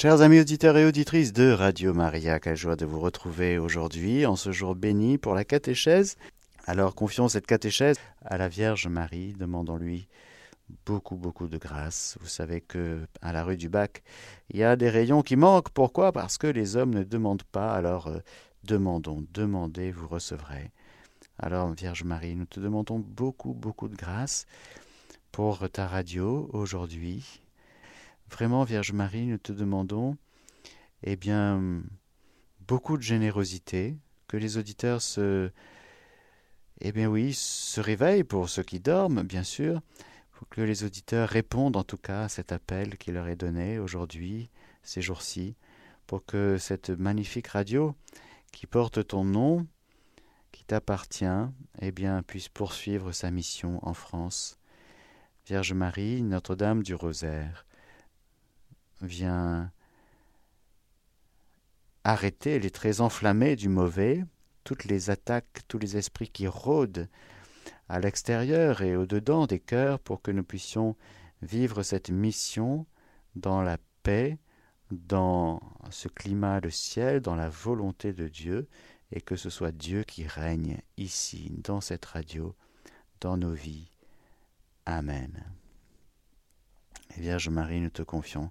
Chers amis auditeurs et auditrices de Radio Maria, quelle joie de vous retrouver aujourd'hui en ce jour béni pour la catéchèse. Alors confions cette catéchèse à la Vierge Marie, demandons-lui beaucoup beaucoup de grâce. Vous savez que à la rue du Bac, il y a des rayons qui manquent. Pourquoi? Parce que les hommes ne demandent pas. Alors euh, demandons, demandez, vous recevrez. Alors Vierge Marie, nous te demandons beaucoup beaucoup de grâce pour ta radio aujourd'hui Vraiment, Vierge Marie, nous te demandons, eh bien, beaucoup de générosité, que les auditeurs se, eh bien oui, se réveillent pour ceux qui dorment, bien sûr, pour que les auditeurs répondent en tout cas à cet appel qui leur est donné aujourd'hui, ces jours-ci, pour que cette magnifique radio qui porte ton nom, qui t'appartient, eh bien, puisse poursuivre sa mission en France. Vierge Marie, Notre-Dame du Rosaire, vient arrêter les traits enflammés du mauvais, toutes les attaques, tous les esprits qui rôdent à l'extérieur et au-dedans des cœurs pour que nous puissions vivre cette mission dans la paix, dans ce climat de ciel, dans la volonté de Dieu, et que ce soit Dieu qui règne ici, dans cette radio, dans nos vies. Amen. Vierge Marie, nous te confions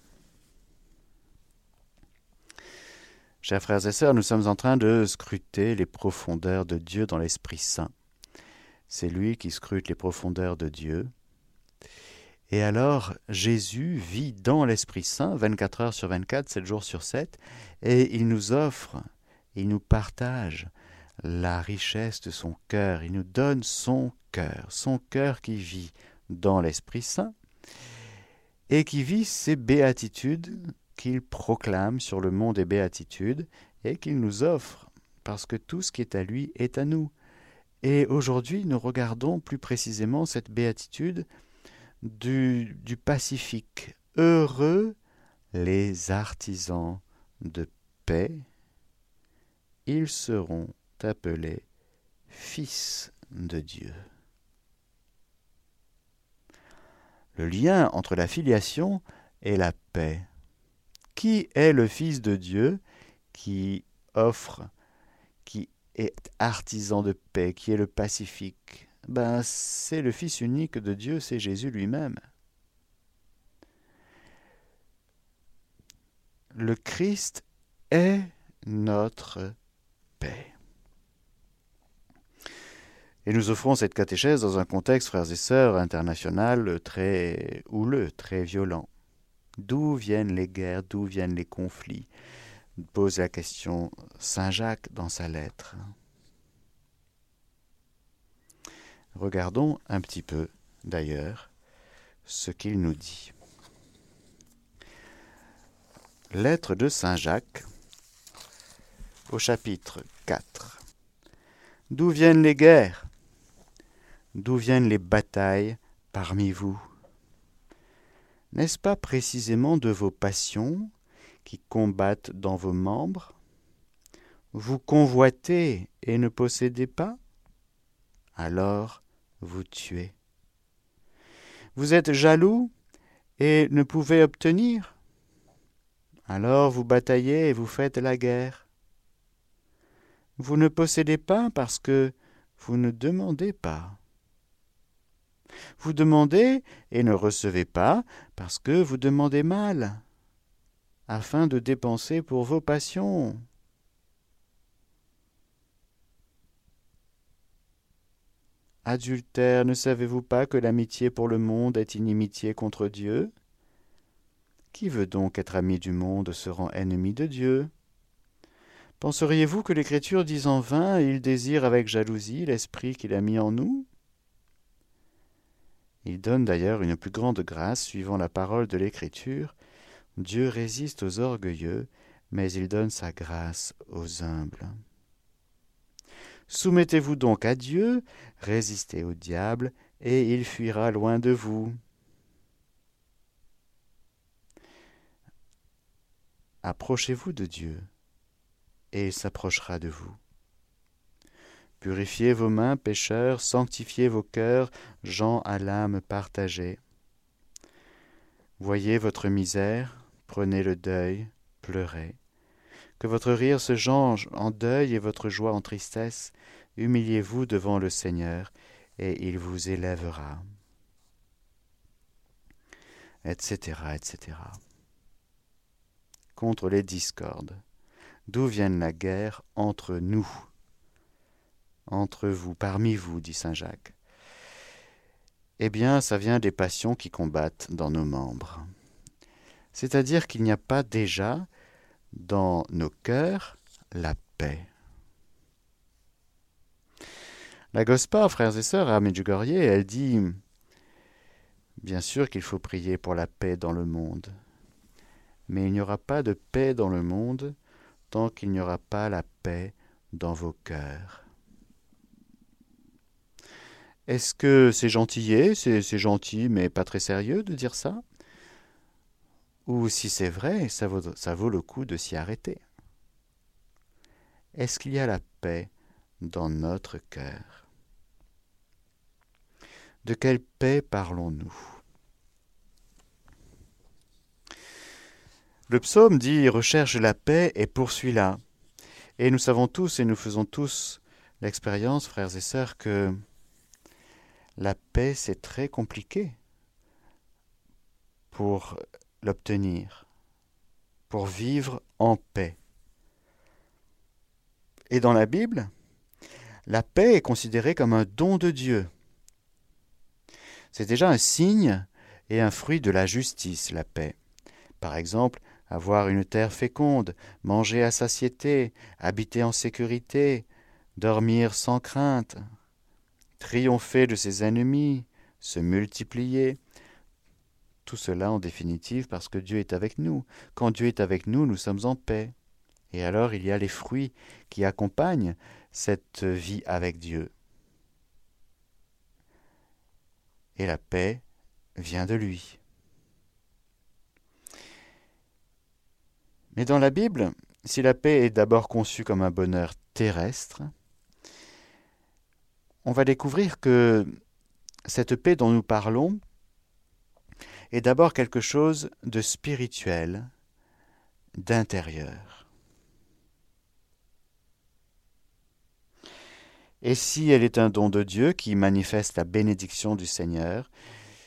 Chers frères et sœurs, nous sommes en train de scruter les profondeurs de Dieu dans l'Esprit Saint. C'est lui qui scrute les profondeurs de Dieu. Et alors, Jésus vit dans l'Esprit Saint 24 heures sur 24, 7 jours sur 7, et il nous offre, il nous partage la richesse de son cœur, il nous donne son cœur, son cœur qui vit dans l'Esprit Saint, et qui vit ses béatitudes qu'il proclame sur le mont des béatitudes et qu'il nous offre, parce que tout ce qui est à lui est à nous. Et aujourd'hui, nous regardons plus précisément cette béatitude du, du Pacifique. Heureux les artisans de paix, ils seront appelés fils de Dieu. Le lien entre la filiation et la paix qui est le Fils de Dieu qui offre, qui est artisan de paix, qui est le pacifique? Ben, C'est le Fils unique de Dieu, c'est Jésus lui-même. Le Christ est notre paix. Et nous offrons cette catéchèse dans un contexte, frères et sœurs, international très houleux, très violent. D'où viennent les guerres, d'où viennent les conflits? Pose la question Saint Jacques dans sa lettre. Regardons un petit peu, d'ailleurs, ce qu'il nous dit. Lettre de Saint Jacques au chapitre 4. D'où viennent les guerres? D'où viennent les batailles parmi vous? N'est-ce pas précisément de vos passions qui combattent dans vos membres? Vous convoitez et ne possédez pas? Alors vous tuez. Vous êtes jaloux et ne pouvez obtenir? Alors vous bataillez et vous faites la guerre. Vous ne possédez pas parce que vous ne demandez pas. Vous demandez et ne recevez pas parce que vous demandez mal, afin de dépenser pour vos passions. Adultère, ne savez-vous pas que l'amitié pour le monde est inimitié contre Dieu? Qui veut donc être ami du monde se rend ennemi de Dieu Penseriez-vous que l'Écriture dit en vain Il désire avec jalousie l'esprit qu'il a mis en nous il donne d'ailleurs une plus grande grâce suivant la parole de l'Écriture. Dieu résiste aux orgueilleux, mais il donne sa grâce aux humbles. Soumettez-vous donc à Dieu, résistez au diable, et il fuira loin de vous. Approchez-vous de Dieu, et il s'approchera de vous. Purifiez vos mains, pécheurs, sanctifiez vos cœurs, gens à l'âme partagée. Voyez votre misère, prenez le deuil, pleurez. Que votre rire se change en deuil et votre joie en tristesse. Humiliez-vous devant le Seigneur, et il vous élèvera. Etc. etc. Contre les discordes. D'où vienne la guerre entre nous? Entre vous, parmi vous, dit Saint Jacques. Eh bien, ça vient des passions qui combattent dans nos membres. C'est-à-dire qu'il n'y a pas déjà dans nos cœurs la paix. La Gospa, frères et sœurs, à Medjugorje, elle dit Bien sûr qu'il faut prier pour la paix dans le monde, mais il n'y aura pas de paix dans le monde tant qu'il n'y aura pas la paix dans vos cœurs. Est-ce que c'est gentillet, c'est gentil mais pas très sérieux de dire ça? Ou si c'est vrai, ça vaut, ça vaut le coup de s'y arrêter? Est-ce qu'il y a la paix dans notre cœur? De quelle paix parlons-nous? Le psaume dit Recherche la paix et poursuis-la. Et nous savons tous et nous faisons tous l'expérience, frères et sœurs, que la paix, c'est très compliqué pour l'obtenir, pour vivre en paix. Et dans la Bible, la paix est considérée comme un don de Dieu. C'est déjà un signe et un fruit de la justice, la paix. Par exemple, avoir une terre féconde, manger à satiété, habiter en sécurité, dormir sans crainte, triompher de ses ennemis, se multiplier. Tout cela en définitive parce que Dieu est avec nous. Quand Dieu est avec nous, nous sommes en paix. Et alors il y a les fruits qui accompagnent cette vie avec Dieu. Et la paix vient de lui. Mais dans la Bible, si la paix est d'abord conçue comme un bonheur terrestre, on va découvrir que cette paix dont nous parlons est d'abord quelque chose de spirituel, d'intérieur. Et si elle est un don de Dieu qui manifeste la bénédiction du Seigneur,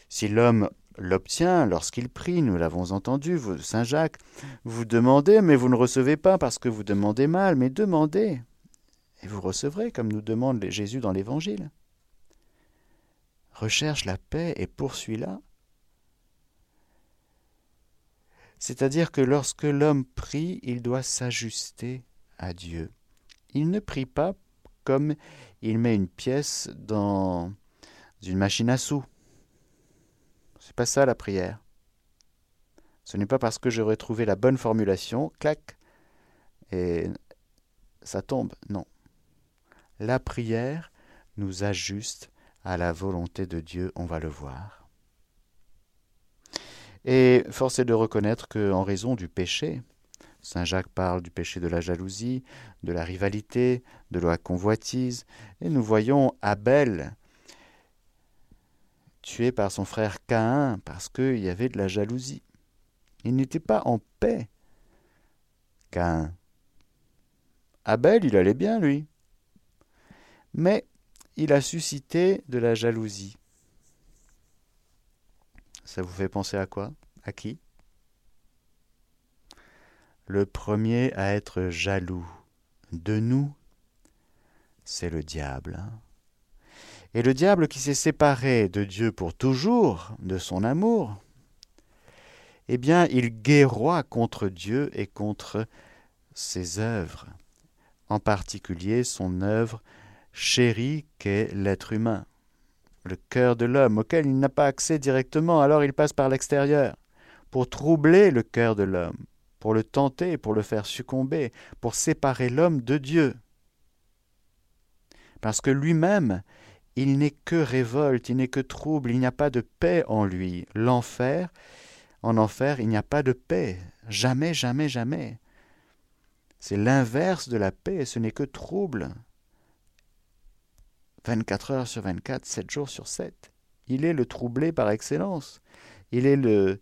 si l'homme l'obtient lorsqu'il prie, nous l'avons entendu, Saint Jacques, vous demandez, mais vous ne recevez pas parce que vous demandez mal, mais demandez et vous recevrez, comme nous demande Jésus dans l'Évangile. Recherche la paix et poursuis-la. C'est-à-dire que lorsque l'homme prie, il doit s'ajuster à Dieu. Il ne prie pas comme il met une pièce dans une machine à sous. C'est pas ça la prière. Ce n'est pas parce que j'aurais trouvé la bonne formulation, clac, et ça tombe. Non. La prière nous ajuste à la volonté de Dieu, on va le voir. Et force est de reconnaître qu'en raison du péché, Saint Jacques parle du péché de la jalousie, de la rivalité, de la convoitise, et nous voyons Abel tué par son frère Caïn parce qu'il y avait de la jalousie. Il n'était pas en paix. Caïn. Abel, il allait bien, lui mais il a suscité de la jalousie. Ça vous fait penser à quoi? À qui? Le premier à être jaloux de nous, c'est le diable. Hein. Et le diable qui s'est séparé de Dieu pour toujours, de son amour, eh bien, il guerroie contre Dieu et contre ses œuvres, en particulier son œuvre chéri qu'est l'être humain, le cœur de l'homme, auquel il n'a pas accès directement, alors il passe par l'extérieur, pour troubler le cœur de l'homme, pour le tenter, pour le faire succomber, pour séparer l'homme de Dieu. parce que lui-même, il n'est que révolte, il n'est que trouble, il n'y a pas de paix en lui. L'enfer, en enfer, il n'y a pas de paix. Jamais, jamais, jamais. C'est l'inverse de la paix, ce n'est que trouble. 24 heures sur 24, 7 jours sur 7. Il est le troublé par excellence. Il est le,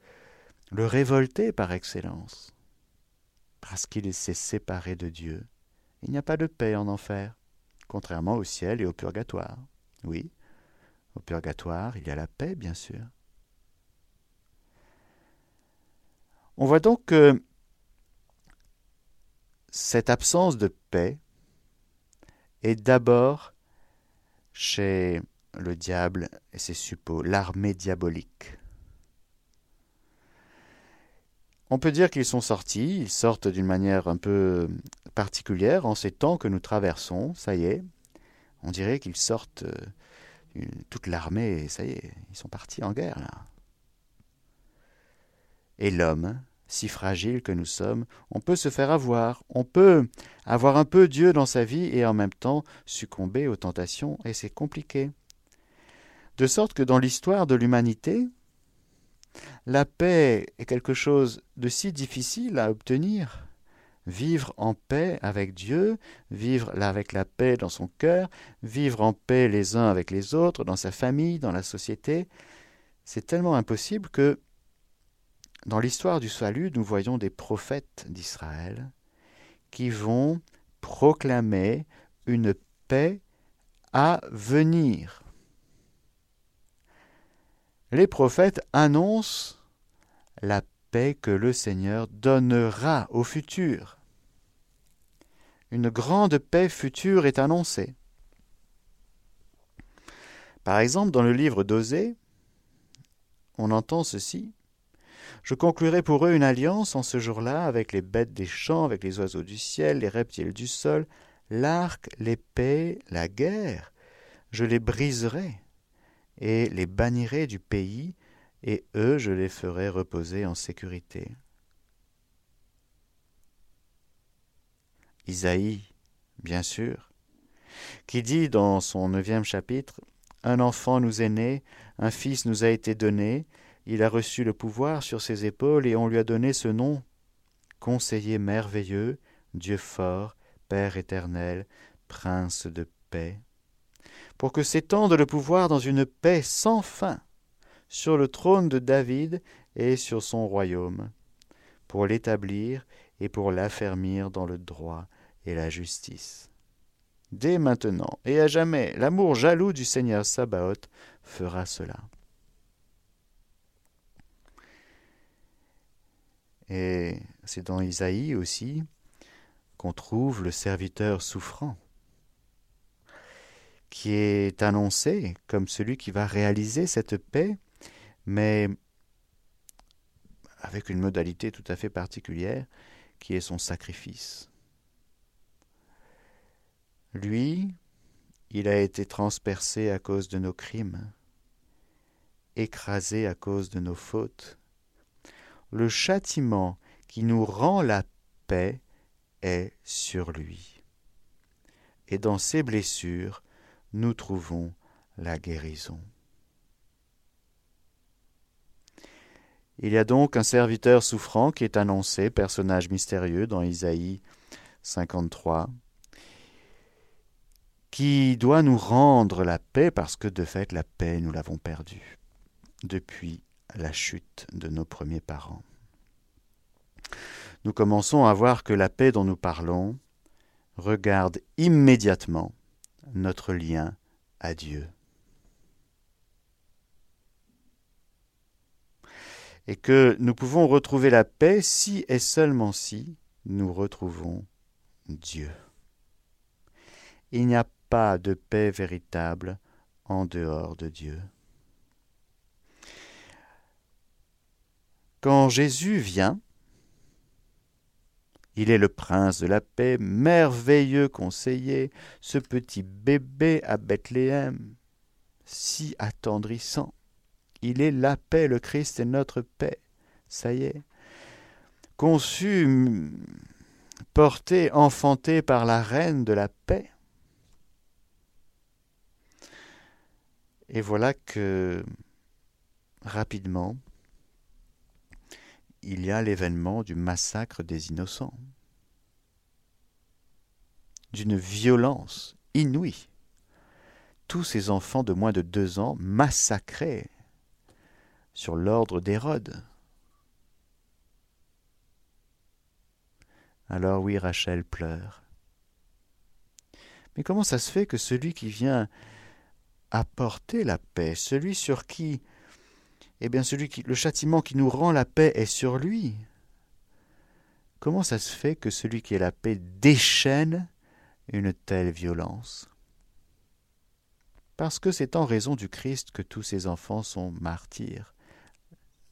le révolté par excellence. Parce qu'il s'est séparé de Dieu. Il n'y a pas de paix en enfer, contrairement au ciel et au purgatoire. Oui, au purgatoire, il y a la paix, bien sûr. On voit donc que cette absence de paix est d'abord chez le diable et ses suppôts, l'armée diabolique. On peut dire qu'ils sont sortis, ils sortent d'une manière un peu particulière en ces temps que nous traversons, ça y est. On dirait qu'ils sortent euh, toute l'armée, ça y est, ils sont partis en guerre là. Et l'homme, si fragile que nous sommes, on peut se faire avoir, on peut avoir un peu Dieu dans sa vie et en même temps succomber aux tentations, et c'est compliqué. De sorte que dans l'histoire de l'humanité, la paix est quelque chose de si difficile à obtenir. Vivre en paix avec Dieu, vivre avec la paix dans son cœur, vivre en paix les uns avec les autres, dans sa famille, dans la société, c'est tellement impossible que dans l'histoire du salut, nous voyons des prophètes d'Israël qui vont proclamer une paix à venir. Les prophètes annoncent la paix que le Seigneur donnera au futur. Une grande paix future est annoncée. Par exemple, dans le livre d'Osée, on entend ceci. Je conclurai pour eux une alliance en ce jour-là avec les bêtes des champs, avec les oiseaux du ciel, les reptiles du sol, l'arc, l'épée, la guerre. Je les briserai et les bannirai du pays, et eux je les ferai reposer en sécurité. Isaïe, bien sûr, qui dit dans son neuvième chapitre Un enfant nous est né, un fils nous a été donné, il a reçu le pouvoir sur ses épaules et on lui a donné ce nom Conseiller merveilleux, Dieu fort, Père éternel, Prince de paix, pour que s'étende le pouvoir dans une paix sans fin sur le trône de David et sur son royaume, pour l'établir et pour l'affermir dans le droit et la justice. Dès maintenant et à jamais, l'amour jaloux du Seigneur Sabaoth fera cela. Et c'est dans Isaïe aussi qu'on trouve le serviteur souffrant, qui est annoncé comme celui qui va réaliser cette paix, mais avec une modalité tout à fait particulière, qui est son sacrifice. Lui, il a été transpercé à cause de nos crimes, écrasé à cause de nos fautes, le châtiment qui nous rend la paix est sur lui. Et dans ses blessures, nous trouvons la guérison. Il y a donc un serviteur souffrant qui est annoncé, personnage mystérieux dans Isaïe 53, qui doit nous rendre la paix parce que de fait la paix nous l'avons perdue depuis la chute de nos premiers parents. Nous commençons à voir que la paix dont nous parlons regarde immédiatement notre lien à Dieu. Et que nous pouvons retrouver la paix si et seulement si nous retrouvons Dieu. Il n'y a pas de paix véritable en dehors de Dieu. Quand Jésus vient, il est le prince de la paix, merveilleux conseiller, ce petit bébé à Bethléem, si attendrissant. Il est la paix, le Christ est notre paix. Ça y est. Conçu, porté, enfanté par la reine de la paix. Et voilà que rapidement, il y a l'événement du massacre des innocents, d'une violence inouïe. Tous ces enfants de moins de deux ans massacrés sur l'ordre d'Hérode. Alors oui, Rachel pleure. Mais comment ça se fait que celui qui vient apporter la paix, celui sur qui, eh bien celui qui, le châtiment qui nous rend la paix est sur lui. Comment ça se fait que celui qui est la paix déchaîne une telle violence? Parce que c'est en raison du Christ que tous ces enfants sont martyrs.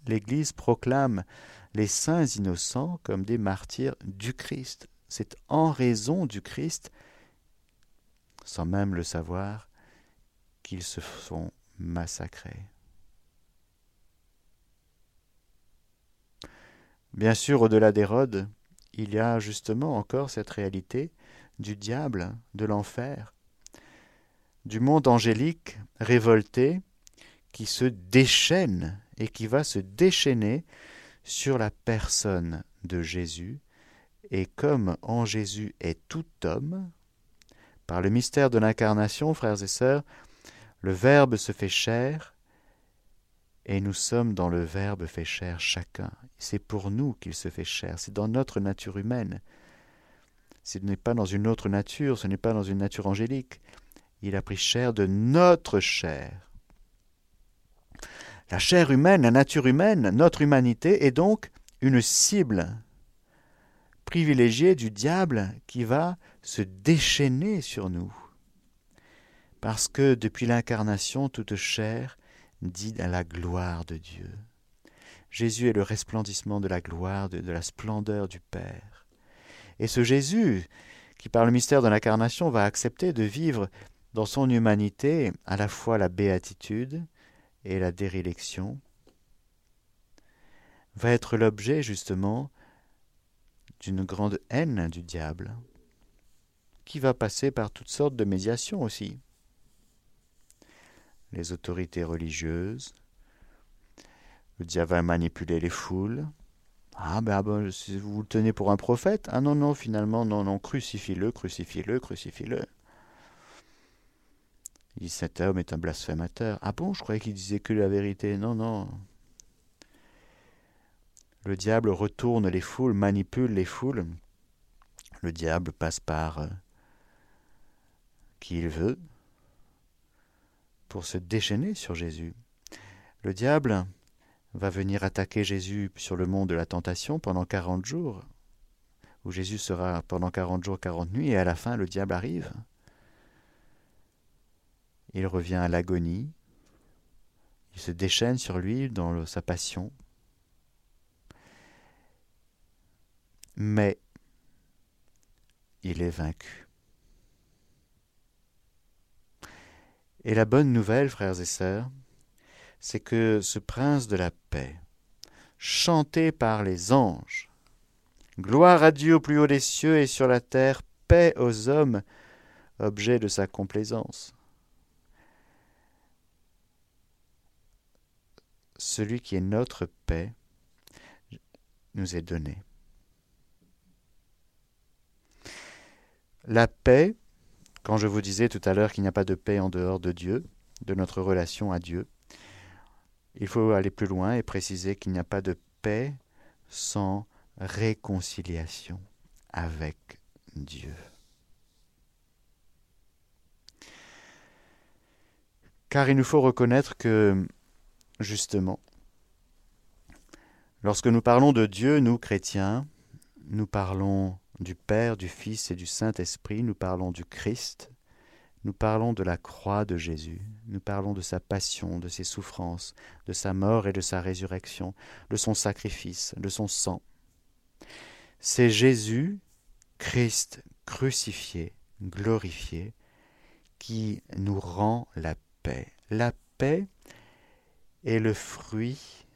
L'Église proclame les saints innocents comme des martyrs du Christ. C'est en raison du Christ, sans même le savoir, qu'ils se sont massacrés. Bien sûr, au-delà d'Hérode, il y a justement encore cette réalité du diable, de l'enfer, du monde angélique révolté qui se déchaîne et qui va se déchaîner sur la personne de Jésus, et comme en Jésus est tout homme, par le mystère de l'incarnation, frères et sœurs, le Verbe se fait chair, et nous sommes dans le Verbe fait chair chacun. C'est pour nous qu'il se fait chair, c'est dans notre nature humaine. Ce n'est pas dans une autre nature, ce n'est pas dans une nature angélique. Il a pris chair de notre chair. La chair humaine, la nature humaine, notre humanité est donc une cible privilégiée du diable qui va se déchaîner sur nous parce que depuis l'incarnation, toute chair dit à la gloire de Dieu. Jésus est le resplendissement de la gloire, de, la splendeur du Père. Et ce Jésus, qui par le mystère de l'incarnation va accepter de vivre dans son humanité à la fois la béatitude et la dérélection, va être l'objet justement d'une grande haine du diable, qui va passer par toutes sortes de médiations aussi les autorités religieuses. Le diable va manipuler les foules. Ah ben, ah ben vous le tenez pour un prophète, ah non, non, finalement, non, non, crucifie-le, crucifie-le, crucifie-le. Il dit cet homme est un blasphémateur. Ah bon, je croyais qu'il disait que la vérité. Non, non. Le diable retourne les foules, manipule les foules. Le diable passe par euh, qui il veut, pour se déchaîner sur Jésus. Le diable va venir attaquer Jésus sur le mont de la tentation pendant quarante jours, où Jésus sera pendant quarante jours, quarante nuits, et à la fin le diable arrive. Il revient à l'agonie, il se déchaîne sur lui dans sa passion. Mais il est vaincu. Et la bonne nouvelle, frères et sœurs, c'est que ce prince de la paix, chanté par les anges, gloire à Dieu au plus haut des cieux et sur la terre, paix aux hommes, objet de sa complaisance. Celui qui est notre paix nous est donné. La paix, quand je vous disais tout à l'heure qu'il n'y a pas de paix en dehors de Dieu, de notre relation à Dieu, il faut aller plus loin et préciser qu'il n'y a pas de paix sans réconciliation avec Dieu. Car il nous faut reconnaître que, justement, lorsque nous parlons de Dieu, nous chrétiens, nous parlons du Père, du Fils et du Saint-Esprit, nous parlons du Christ, nous parlons de la croix de Jésus, nous parlons de sa passion, de ses souffrances, de sa mort et de sa résurrection, de son sacrifice, de son sang. C'est Jésus, Christ crucifié, glorifié, qui nous rend la paix. La paix est le fruit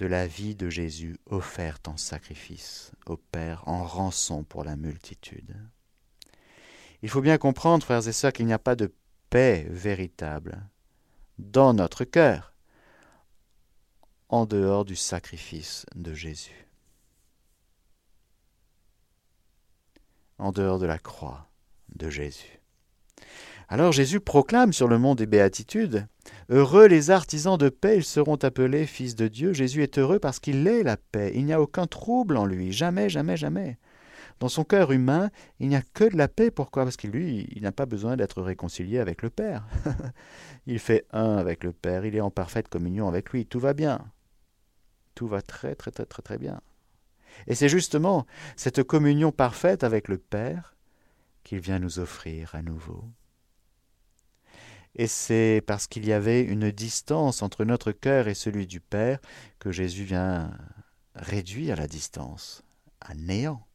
de la vie de Jésus offerte en sacrifice au Père, en rançon pour la multitude. Il faut bien comprendre, frères et sœurs, qu'il n'y a pas de paix véritable dans notre cœur, en dehors du sacrifice de Jésus, en dehors de la croix de Jésus. Alors Jésus proclame sur le mont des béatitudes Heureux les artisans de paix, ils seront appelés fils de Dieu. Jésus est heureux parce qu'il est la paix. Il n'y a aucun trouble en lui. Jamais, jamais, jamais. Dans son cœur humain, il n'y a que de la paix. Pourquoi? Parce que lui, il n'a pas besoin d'être réconcilié avec le Père. il fait un avec le Père. Il est en parfaite communion avec lui. Tout va bien. Tout va très, très, très, très, très bien. Et c'est justement cette communion parfaite avec le Père qu'il vient nous offrir à nouveau. Et c'est parce qu'il y avait une distance entre notre cœur et celui du Père que Jésus vient réduire la distance à néant.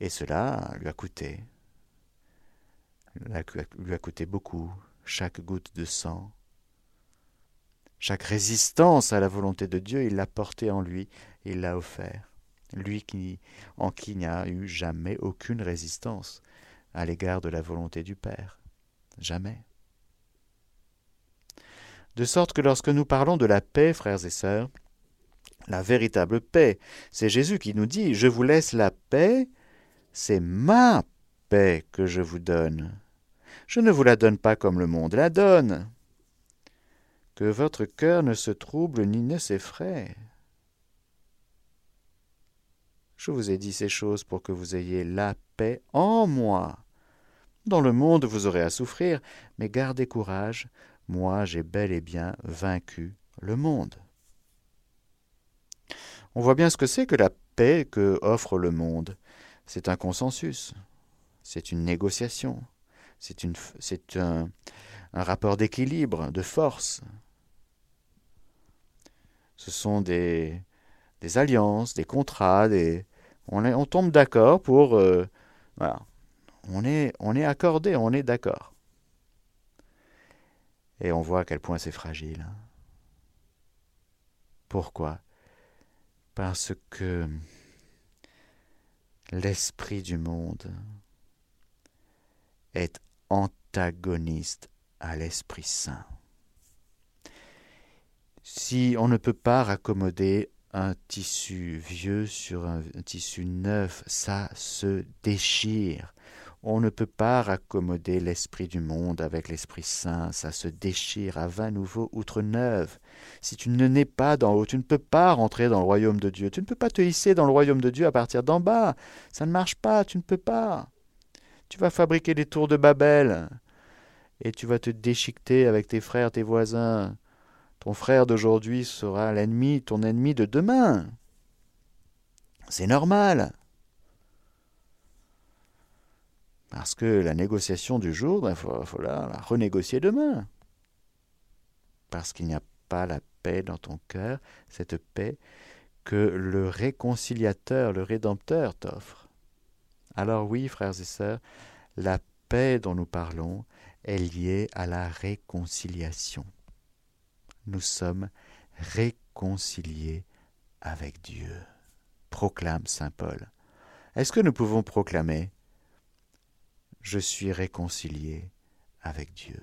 Et cela lui a coûté, lui a coûté beaucoup, chaque goutte de sang, chaque résistance à la volonté de Dieu, il l'a porté en lui, il l'a offert. Lui en qui n'y a eu jamais aucune résistance à l'égard de la volonté du Père. Jamais. De sorte que lorsque nous parlons de la paix, frères et sœurs, la véritable paix, c'est Jésus qui nous dit Je vous laisse la paix, c'est ma paix que je vous donne. Je ne vous la donne pas comme le monde la donne. Que votre cœur ne se trouble ni ne s'effraie. Je vous ai dit ces choses pour que vous ayez la paix en moi. Dans le monde vous aurez à souffrir, mais gardez courage, moi j'ai bel et bien vaincu le monde. On voit bien ce que c'est que la paix que offre le monde. C'est un consensus, c'est une négociation, c'est, un, rapport d'équilibre, de force. Ce sont des, alliances, des contrats, des, on tombe d'accord pour... Euh, voilà, on est, on est accordé, on est d'accord. Et on voit à quel point c'est fragile. Pourquoi? Parce que l'esprit du monde est antagoniste à l'Esprit Saint. Si on ne peut pas raccommoder un tissu vieux sur un, un tissu neuf, ça se déchire. On ne peut pas raccommoder l'esprit du monde avec l'Esprit Saint, ça se déchire à vingt nouveaux outre neuf. Si tu ne nais pas d'en haut, tu ne peux pas rentrer dans le royaume de Dieu. Tu ne peux pas te hisser dans le royaume de Dieu à partir d'en bas. Ça ne marche pas, tu ne peux pas. Tu vas fabriquer des tours de Babel et tu vas te déchiqueter avec tes frères, tes voisins. Ton frère d'aujourd'hui sera l'ennemi, ton ennemi de demain. C'est normal. Parce que la négociation du jour, il ben, faut, la, renégocier demain. Parce qu'il n'y a pas la paix dans ton cœur, cette paix que le réconciliateur, le rédempteur t'offre. Alors oui, frères et sœurs, la paix dont nous parlons est liée à la réconciliation. Nous sommes réconciliés avec Dieu, proclame Saint Paul. Est-ce que nous pouvons proclamer je suis réconcilié avec Dieu.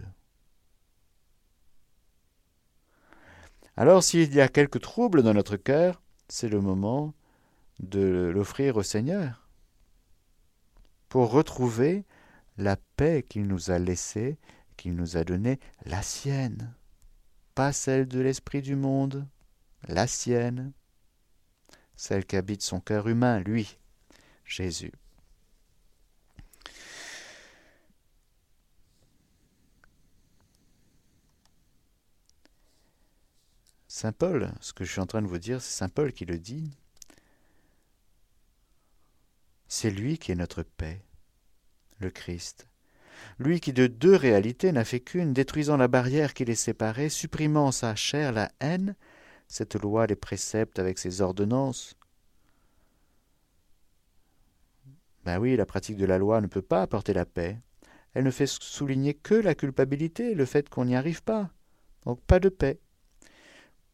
Alors s'il y a quelques troubles dans notre cœur, c'est le moment de l'offrir au Seigneur pour retrouver la paix qu'il nous a laissée, qu'il nous a donnée, la sienne, pas celle de l'esprit du monde, la sienne, celle qu'habite son cœur humain, lui, Jésus. Saint Paul, ce que je suis en train de vous dire, c'est Saint Paul qui le dit. C'est lui qui est notre paix, le Christ. Lui qui de deux réalités n'a fait qu'une, détruisant la barrière qui les séparait, supprimant sa chair la haine, cette loi les préceptes avec ses ordonnances. Ben oui, la pratique de la loi ne peut pas apporter la paix. Elle ne fait souligner que la culpabilité, le fait qu'on n'y arrive pas. Donc pas de paix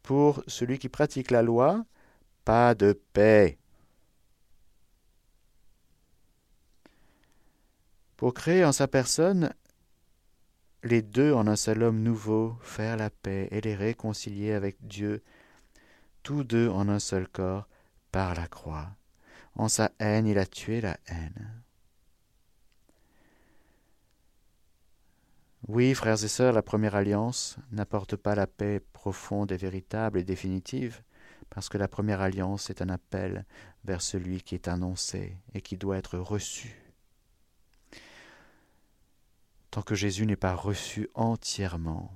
pour celui qui pratique la loi, pas de paix. Pour créer en sa personne les deux en un seul homme nouveau, faire la paix et les réconcilier avec Dieu, tous deux en un seul corps, par la croix. En sa haine, il a tué la haine. Oui, frères et sœurs, la première alliance n'apporte pas la paix profonde et véritable et définitive, parce que la première alliance est un appel vers celui qui est annoncé et qui doit être reçu. Tant que Jésus n'est pas reçu entièrement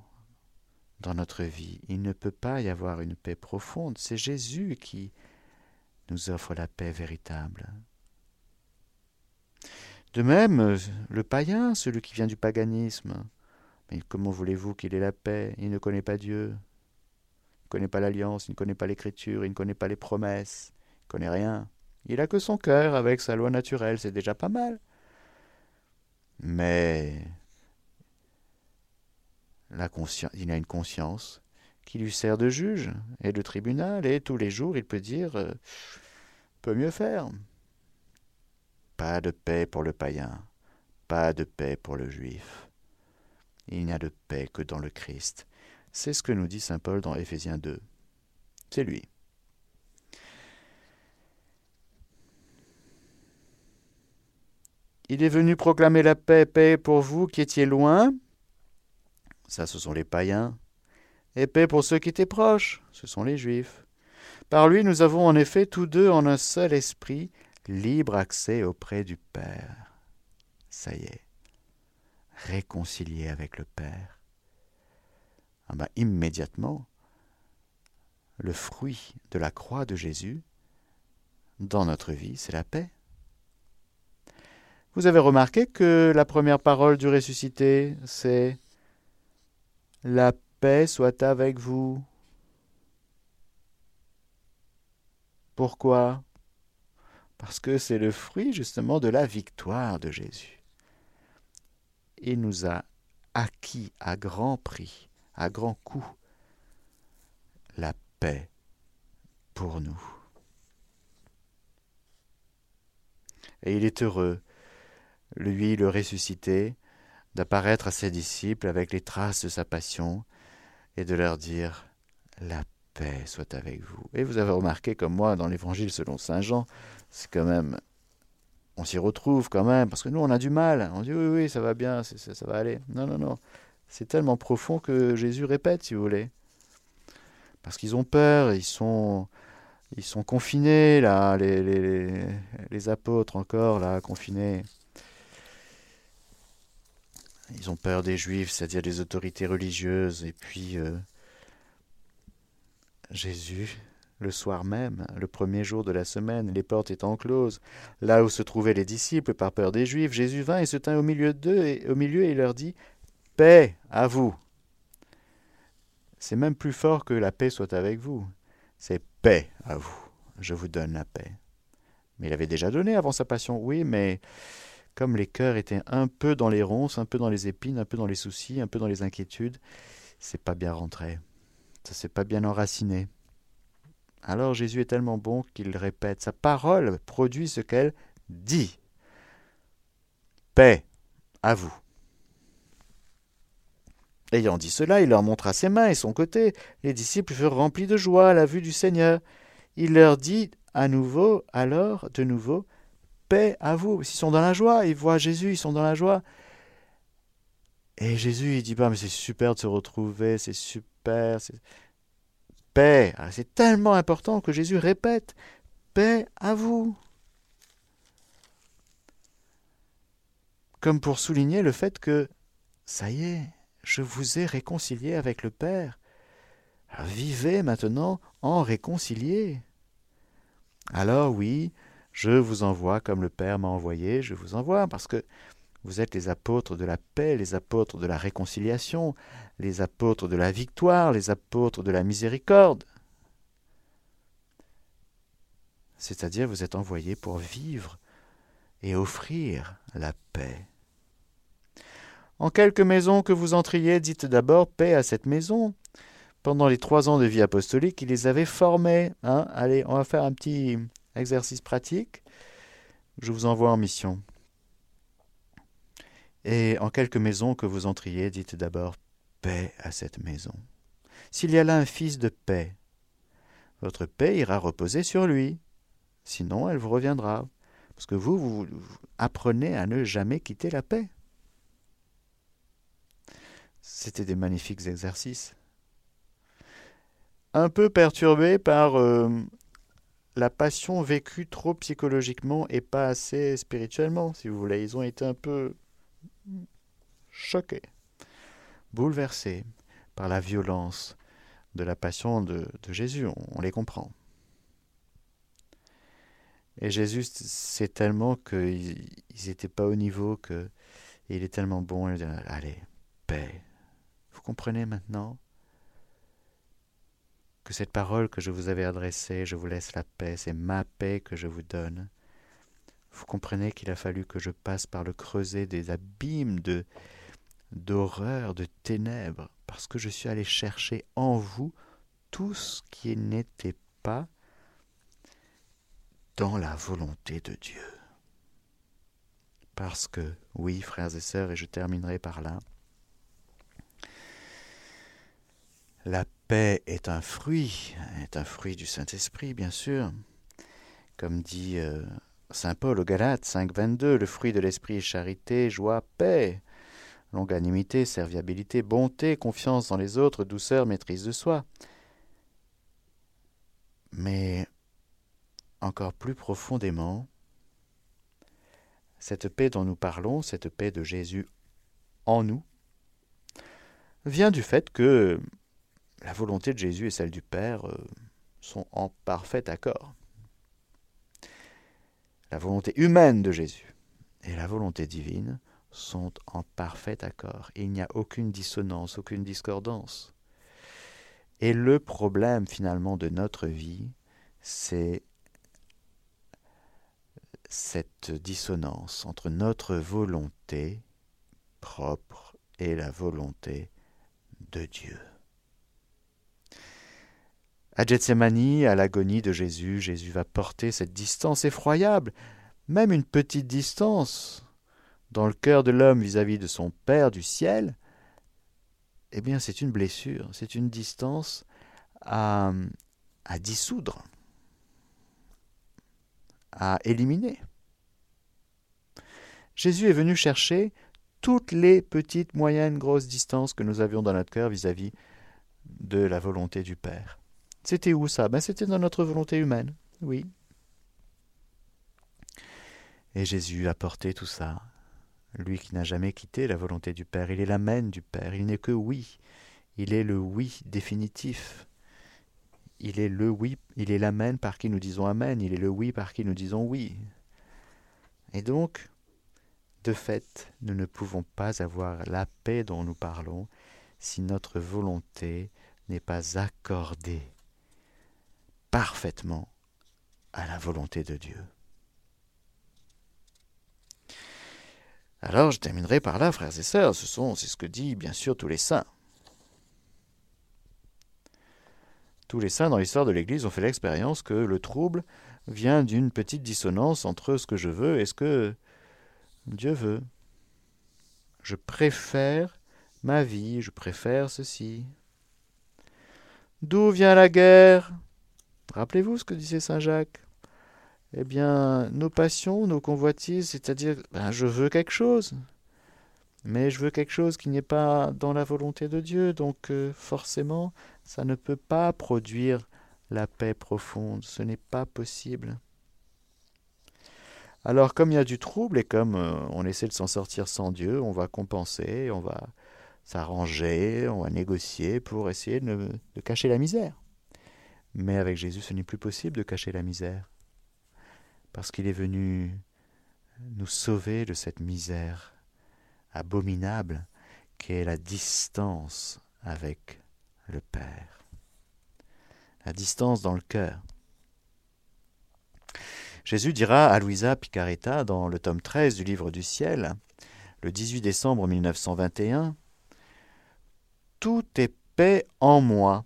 dans notre vie, il ne peut pas y avoir une paix profonde. C'est Jésus qui nous offre la paix véritable. De même, le païen, celui qui vient du paganisme, mais comment voulez-vous qu'il ait la paix? Il ne connaît pas Dieu, il ne connaît pas l'alliance, il ne connaît pas l'écriture, il ne connaît pas les promesses, il ne connaît rien. Il a que son cœur avec sa loi naturelle, c'est déjà pas mal. Mais il a une conscience qui lui sert de juge et de tribunal, et tous les jours il peut dire euh, peut mieux faire. Pas de paix pour le païen, pas de paix pour le juif. Il n'y a de paix que dans le Christ. C'est ce que nous dit Saint Paul dans Éphésiens 2. C'est lui. Il est venu proclamer la paix, paix pour vous qui étiez loin. Ça, ce sont les païens. Et paix pour ceux qui étaient proches. Ce sont les juifs. Par lui, nous avons en effet tous deux en un seul esprit libre accès auprès du Père. Ça y est réconcilié avec le Père. Ah ben, immédiatement, le fruit de la croix de Jésus dans notre vie, c'est la paix. Vous avez remarqué que la première parole du ressuscité, c'est La paix soit avec vous. Pourquoi? Parce que c'est le fruit justement de la victoire de Jésus il nous a acquis à grand prix, à grand coût, la paix pour nous. Et il est heureux, lui le ressuscité, d'apparaître à ses disciples avec les traces de sa passion et de leur dire La paix soit avec vous. Et vous avez remarqué, comme moi, dans l'évangile selon Saint Jean, c'est quand même on s'y retrouve quand même, parce que nous, on a du mal. On dit oui, oui, ça va bien, ça, va aller. Non, non, non. C'est tellement profond que Jésus répète, si vous voulez. Parce qu'ils ont peur, ils sont, ils sont confinés, là, les, les, les apôtres encore, là, confinés. Ils ont peur des juifs, c'est-à-dire des autorités religieuses. Et puis, euh, Jésus, le soir même, le premier jour de la semaine, les portes étant closes, là où se trouvaient les disciples par peur des Juifs, Jésus vint et se tint au milieu d'eux et au milieu et leur dit Paix à vous. C'est même plus fort que la paix soit avec vous. C'est paix à vous. Je vous donne la paix. Mais il avait déjà donné avant sa passion, oui, mais comme les cœurs étaient un peu dans les ronces, un peu dans les épines, un peu dans les soucis, un peu dans les inquiétudes, c'est pas bien rentré. Ça s'est pas bien enraciné. Alors Jésus est tellement bon qu'il répète, sa parole produit ce qu'elle dit. Paix à vous. Ayant dit cela, il leur montra ses mains et son côté. Les disciples furent remplis de joie à la vue du Seigneur. Il leur dit à nouveau, alors, de nouveau, paix à vous. Ils sont dans la joie, ils voient Jésus, ils sont dans la joie. Et Jésus, il dit pas, mais c'est super de se retrouver, c'est super, paix. Ah, c'est tellement important que Jésus répète paix à vous. Comme pour souligner le fait que ça y est, je vous ai réconcilié avec le Père. vivez maintenant en réconcilié. Alors oui, je vous envoie comme le Père m'a envoyé, je vous envoie parce que vous êtes les apôtres de la paix, les apôtres de la réconciliation, les apôtres de la victoire, les apôtres de la miséricorde. C'est-à-dire vous êtes envoyés pour vivre et offrir la paix. En quelque maison que vous entriez, dites d'abord paix à cette maison. Pendant les trois ans de vie apostolique, il les avait formés. Hein. Allez, on va faire un petit exercice pratique. Je vous envoie en mission. Et en quelque maison que vous entriez, dites d'abord paix à cette maison. S'il y a là un fils de paix, votre paix ira reposer sur lui. Sinon, elle vous reviendra. Parce que vous, vous, apprenez à ne jamais quitter la paix. C'était des magnifiques exercices. Un peu perturbé par euh, la passion vécue trop psychologiquement et pas assez spirituellement, si vous voulez. Ils ont été un peu choqués, bouleversés par la violence de la passion de, Jésus. On, les comprend. Et Jésus sait tellement qu'ils n'étaient pas au niveau, que il est tellement bon. Il dit, allez, paix. Vous comprenez maintenant que cette parole que je vous avais adressée, je vous laisse la paix, c'est ma paix que je vous donne. Vous comprenez qu'il a fallu que je passe par le creuset des abîmes de d'horreur, de ténèbres, parce que je suis allé chercher en vous tout ce qui n'était pas dans la volonté de Dieu. Parce que, oui, frères et sœurs, et je terminerai par là, la paix est un fruit, est un fruit du Saint-Esprit, bien sûr. Comme dit euh, Saint Paul au Galates 5.22, le fruit de l'Esprit est charité, joie, paix, longanimité, serviabilité, bonté, confiance dans les autres, douceur, maîtrise de soi. Mais encore plus profondément, cette paix dont nous parlons, cette paix de Jésus en nous, vient du fait que la volonté de Jésus et celle du Père euh, sont en parfait accord. La volonté humaine de Jésus et la volonté divine sont en parfait accord. Il n'y a aucune dissonance, aucune discordance. Et le problème finalement de notre vie, c'est cette dissonance entre notre volonté propre et la volonté de Dieu. À Gethsemane, à l'agonie de Jésus, Jésus va porter cette distance effroyable, même une petite distance, dans le cœur de l'homme vis-à-vis de son Père du ciel, eh bien c'est une blessure, c'est une distance à, dissoudre, à éliminer. Jésus est venu chercher toutes les petites, moyennes, grosses distances que nous avions dans notre cœur vis-à-vis de la volonté du Père. C'était où ça? Ben, C'était dans notre volonté humaine, oui. Et Jésus a porté tout ça lui qui n'a jamais quitté la volonté du Père, il est l'amen du Père, il n'est que oui, il est le oui définitif. Il est le oui, il est l'amen par qui nous disons amen, il est le oui par qui nous disons oui. Et donc, de fait, nous ne pouvons pas avoir la paix dont nous parlons si notre volonté n'est pas accordée parfaitement à la volonté de Dieu. Alors je terminerai par là, frères et sœurs, ce sont, c'est ce que dit bien sûr tous les saints. Tous les saints dans l'histoire de l'Église ont fait l'expérience que le trouble vient d'une petite dissonance entre ce que je veux et ce que Dieu veut. Je préfère ma vie, je préfère ceci. D'où vient la guerre? Rappelez-vous ce que disait Saint Jacques eh bien, nos passions, nos convoitises, c'est-à-dire, ben, je veux quelque chose, mais je veux quelque chose qui n'est pas dans la volonté de Dieu, donc euh, forcément, ça ne peut pas produire la paix profonde, ce n'est pas possible. Alors, comme il y a du trouble et comme euh, on essaie de s'en sortir sans Dieu, on va compenser, on va s'arranger, on va négocier pour essayer de cacher la misère. Mais avec Jésus, ce n'est plus possible de cacher la misère parce qu'il est venu nous sauver de cette misère abominable qu'est la distance avec le Père, la distance dans le cœur. Jésus dira à Louisa Picaretta dans le tome 13 du Livre du Ciel, le 18 décembre 1921, Tout est paix en moi.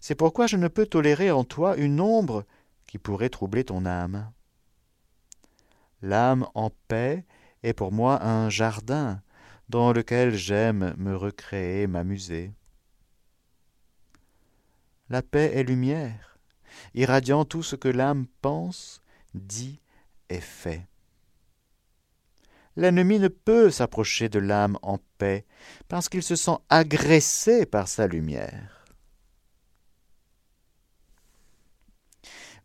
C'est pourquoi je ne peux tolérer en toi une ombre qui pourrait troubler ton âme. L'âme en paix est pour moi un jardin dans lequel j'aime me recréer, m'amuser. La paix est lumière, irradiant tout ce que l'âme pense, dit et fait. L'ennemi ne peut s'approcher de l'âme en paix, parce qu'il se sent agressé par sa lumière.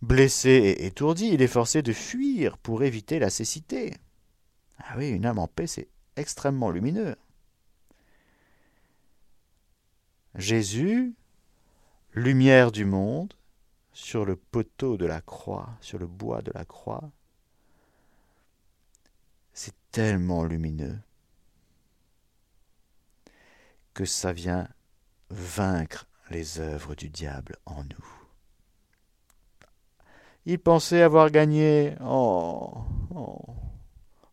Blessé et étourdi, il est forcé de fuir pour éviter la cécité. Ah oui, une âme en paix, c'est extrêmement lumineux. Jésus, lumière du monde, sur le poteau de la croix, sur le bois de la croix, c'est tellement lumineux que ça vient vaincre les œuvres du diable en nous. Il pensait avoir gagné. Oh, oh.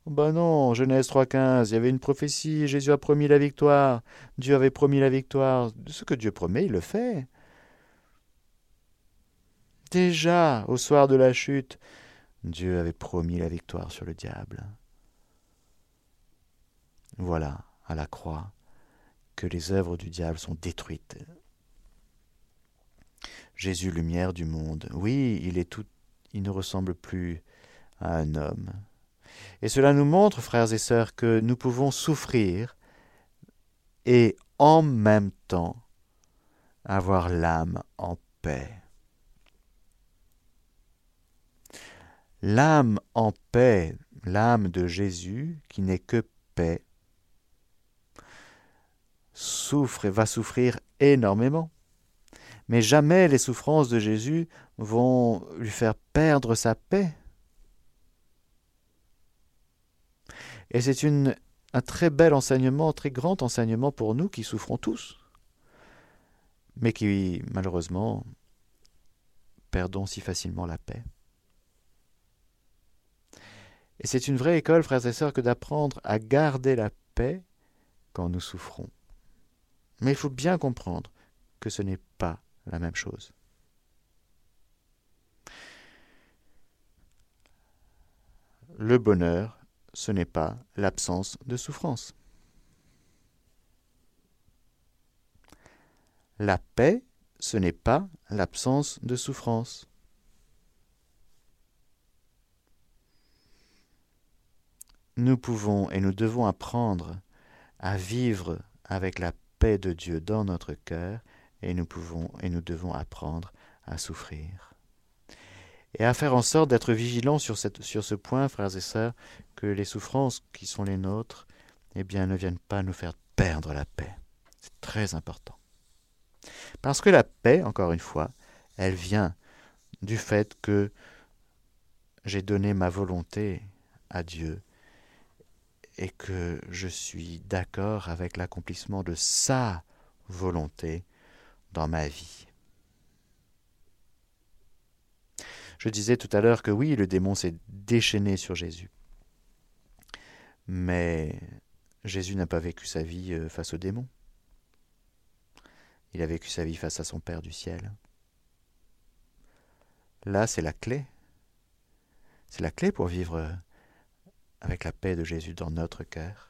Ben non, Genèse 3.15, il y avait une prophétie, Jésus a promis la victoire, Dieu avait promis la victoire. Ce que Dieu promet, il le fait. Déjà, au soir de la chute, Dieu avait promis la victoire sur le diable. Voilà, à la croix, que les œuvres du diable sont détruites. Jésus, lumière du monde, oui, il est tout, il ne ressemble plus à un homme. Et cela nous montre, frères et sœurs, que nous pouvons souffrir et en même temps avoir l'âme en paix. L'âme en paix, l'âme de Jésus, qui n'est que paix, souffre et va souffrir énormément. Mais jamais les souffrances de Jésus vont lui faire perdre sa paix. Et c'est un très bel enseignement, un très grand enseignement pour nous qui souffrons tous, mais qui, malheureusement, perdons si facilement la paix. Et c'est une vraie école, frères et sœurs, que d'apprendre à garder la paix quand nous souffrons. Mais il faut bien comprendre que ce n'est pas la même chose. Le bonheur, ce n'est pas l'absence de souffrance. La paix, ce n'est pas l'absence de souffrance. Nous pouvons et nous devons apprendre à vivre avec la paix de Dieu dans notre cœur et nous pouvons et nous devons apprendre à souffrir. Et à faire en sorte d'être vigilants sur, sur ce point, frères et sœurs, que les souffrances qui sont les nôtres, eh bien, ne viennent pas nous faire perdre la paix. C'est très important. Parce que la paix, encore une fois, elle vient du fait que j'ai donné ma volonté à Dieu et que je suis d'accord avec l'accomplissement de sa volonté dans ma vie. Je disais tout à l'heure que oui, le démon s'est déchaîné sur Jésus. Mais Jésus n'a pas vécu sa vie euh, face au démon. Il a vécu sa vie face à son Père du ciel. Là, c'est la clé. C'est la clé pour vivre avec la paix de Jésus dans notre cœur.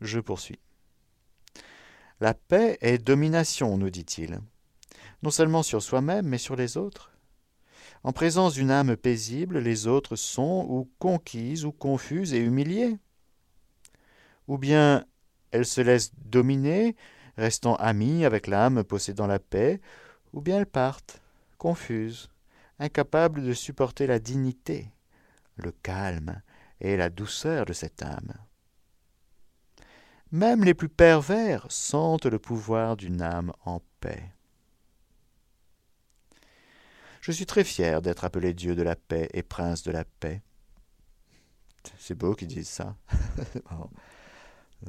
Je poursuis. La paix est domination, nous dit-il, non seulement sur soi-même, mais sur les autres. En présence d'une âme paisible, les autres sont ou conquises ou confuses et humiliées. Ou bien elles se laissent dominer, restant amies avec l'âme possédant la paix, ou bien elles partent, confuses, incapable de supporter la dignité, le calme et la douceur de cette âme. Même les plus pervers sentent le pouvoir d'une âme en paix. Je suis très fier d'être appelé Dieu de la paix et prince de la paix. C'est beau qu'ils disent ça.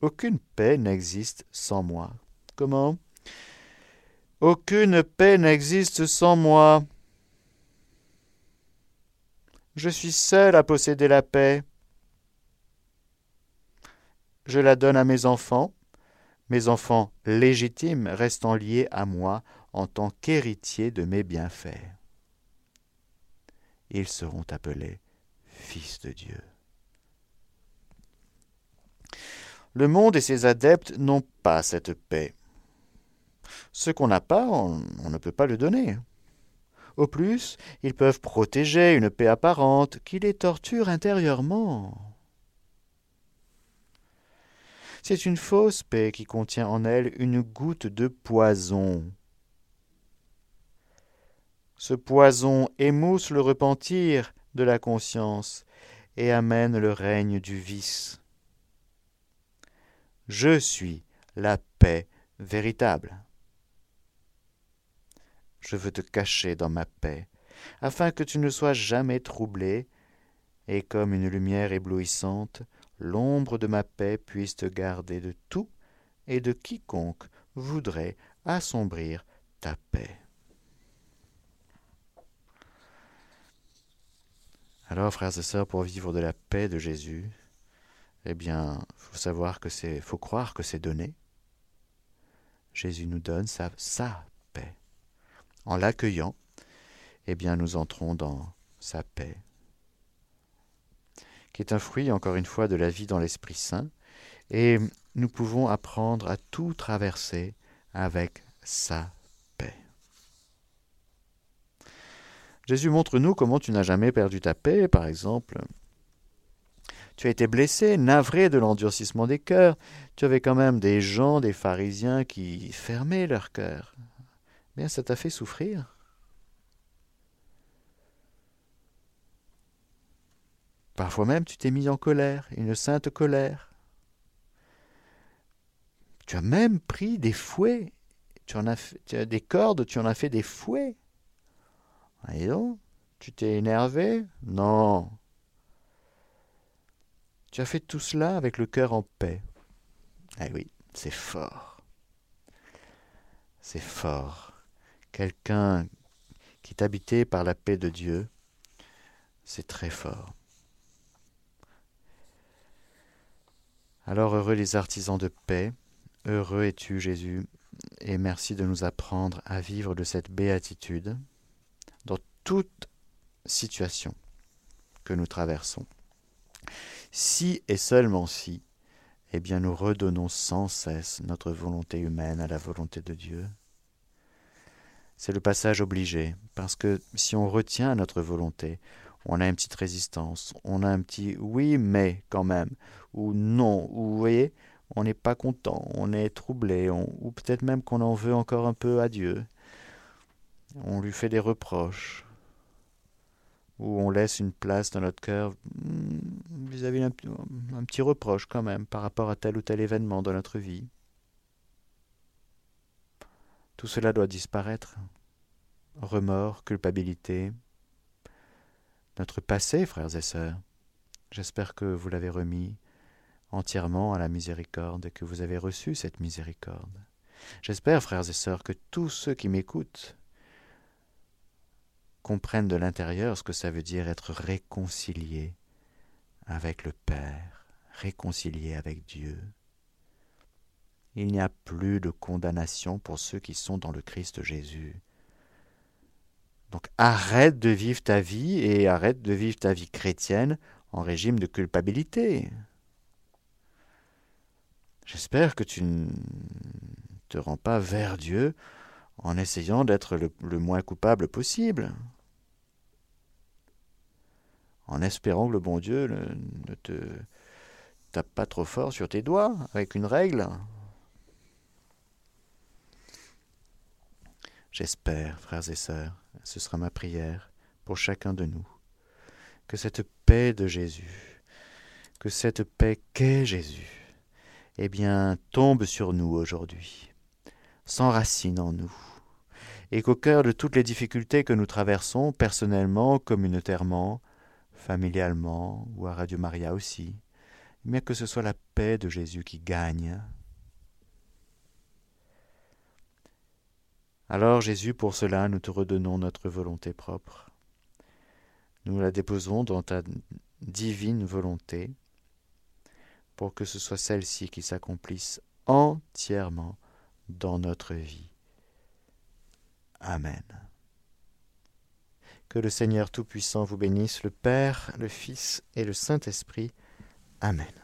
Aucune paix n'existe sans moi. Comment? Aucune paix n'existe sans moi. Je suis seul à posséder la paix. Je la donne à mes enfants, mes enfants légitimes restant liés à moi en tant qu'héritiers de mes bienfaits. ils seront appelés fils de Dieu. Le monde et ses adeptes n'ont pas cette paix. Ce qu'on n'a pas, on, ne peut pas le donner. Au plus, ils peuvent protéger une paix apparente qui les torture intérieurement. C'est une fausse paix qui contient en elle une goutte de poison. Ce poison émousse le repentir de la conscience et amène le règne du vice. Je suis la paix véritable. Je veux te cacher dans ma paix, afin que tu ne sois jamais troublé, et comme une lumière éblouissante, l'ombre de ma paix puisse te garder de tout et de quiconque voudrait assombrir ta paix. Alors, frères et sœurs, pour vivre de la paix de Jésus, eh bien, faut savoir que c'est, faut croire que c'est donné. Jésus nous donne sa, sa paix. En l'accueillant, eh bien, nous entrons dans sa paix, qui est un fruit, encore une fois, de la vie dans l'Esprit Saint, et nous pouvons apprendre à tout traverser avec sa paix. Jésus montre-nous comment tu n'as jamais perdu ta paix, par exemple. Tu as été blessé, navré de l'endurcissement des cœurs. Tu avais quand même des gens, des pharisiens qui fermaient leur cœur. Bien, ça t'a fait souffrir? Parfois même, tu t'es mis en colère, une sainte colère. Tu as même pris des fouets. Tu en as, des cordes, tu en as fait des fouets. Et donc, tu t'es énervé? Non. Tu as fait tout cela avec le cœur en paix. Eh oui, c'est fort. C'est fort. Quelqu'un qui est habité par la paix de Dieu, c'est très fort. Alors heureux les artisans de paix, heureux es-tu Jésus, et merci de nous apprendre à vivre de cette béatitude dans toute situation que nous traversons. Si et seulement si, eh bien nous redonnons sans cesse notre volonté humaine à la volonté de Dieu. C'est le passage obligé, parce que si on retient notre volonté, on a une petite résistance, on a un petit oui mais quand même, ou non, ou vous voyez, on n'est pas content, on est troublé, ou peut-être même qu'on en veut encore un peu à Dieu. On lui fait des reproches, ou on laisse une place dans notre cœur hmm, vis-à-vis d'un un petit reproche quand même par rapport à tel ou tel événement dans notre vie. Tout cela doit disparaître. Remords, culpabilité, notre passé, frères et sœurs. J'espère que vous l'avez remis entièrement à la miséricorde et que vous avez reçu cette miséricorde. J'espère, frères et sœurs, que tous ceux qui m'écoutent comprennent de l'intérieur ce que ça veut dire être réconcilié avec le Père, réconcilié avec Dieu. Il n'y a plus de condamnation pour ceux qui sont dans le Christ Jésus. Donc arrête de vivre ta vie et arrête de vivre ta vie chrétienne en régime de culpabilité. J'espère que tu ne te rends pas vers Dieu en essayant d'être le, moins coupable possible, en espérant que le bon Dieu ne te tape pas trop fort sur tes doigts avec une règle. J'espère, frères et sœurs, ce sera ma prière pour chacun de nous, que cette paix de Jésus, que cette paix qu'est Jésus, eh bien, tombe sur nous aujourd'hui, s'enracine en nous, et qu'au cœur de toutes les difficultés que nous traversons, personnellement, communautairement, familialement, ou à Radio Maria aussi, eh bien que ce soit la paix de Jésus qui gagne. Alors Jésus, pour cela, nous te redonnons notre volonté propre. Nous la déposons dans ta divine volonté, pour que ce soit celle-ci qui s'accomplisse entièrement dans notre vie. Amen. Que le Seigneur Tout-Puissant vous bénisse, le Père, le Fils et le Saint-Esprit. Amen.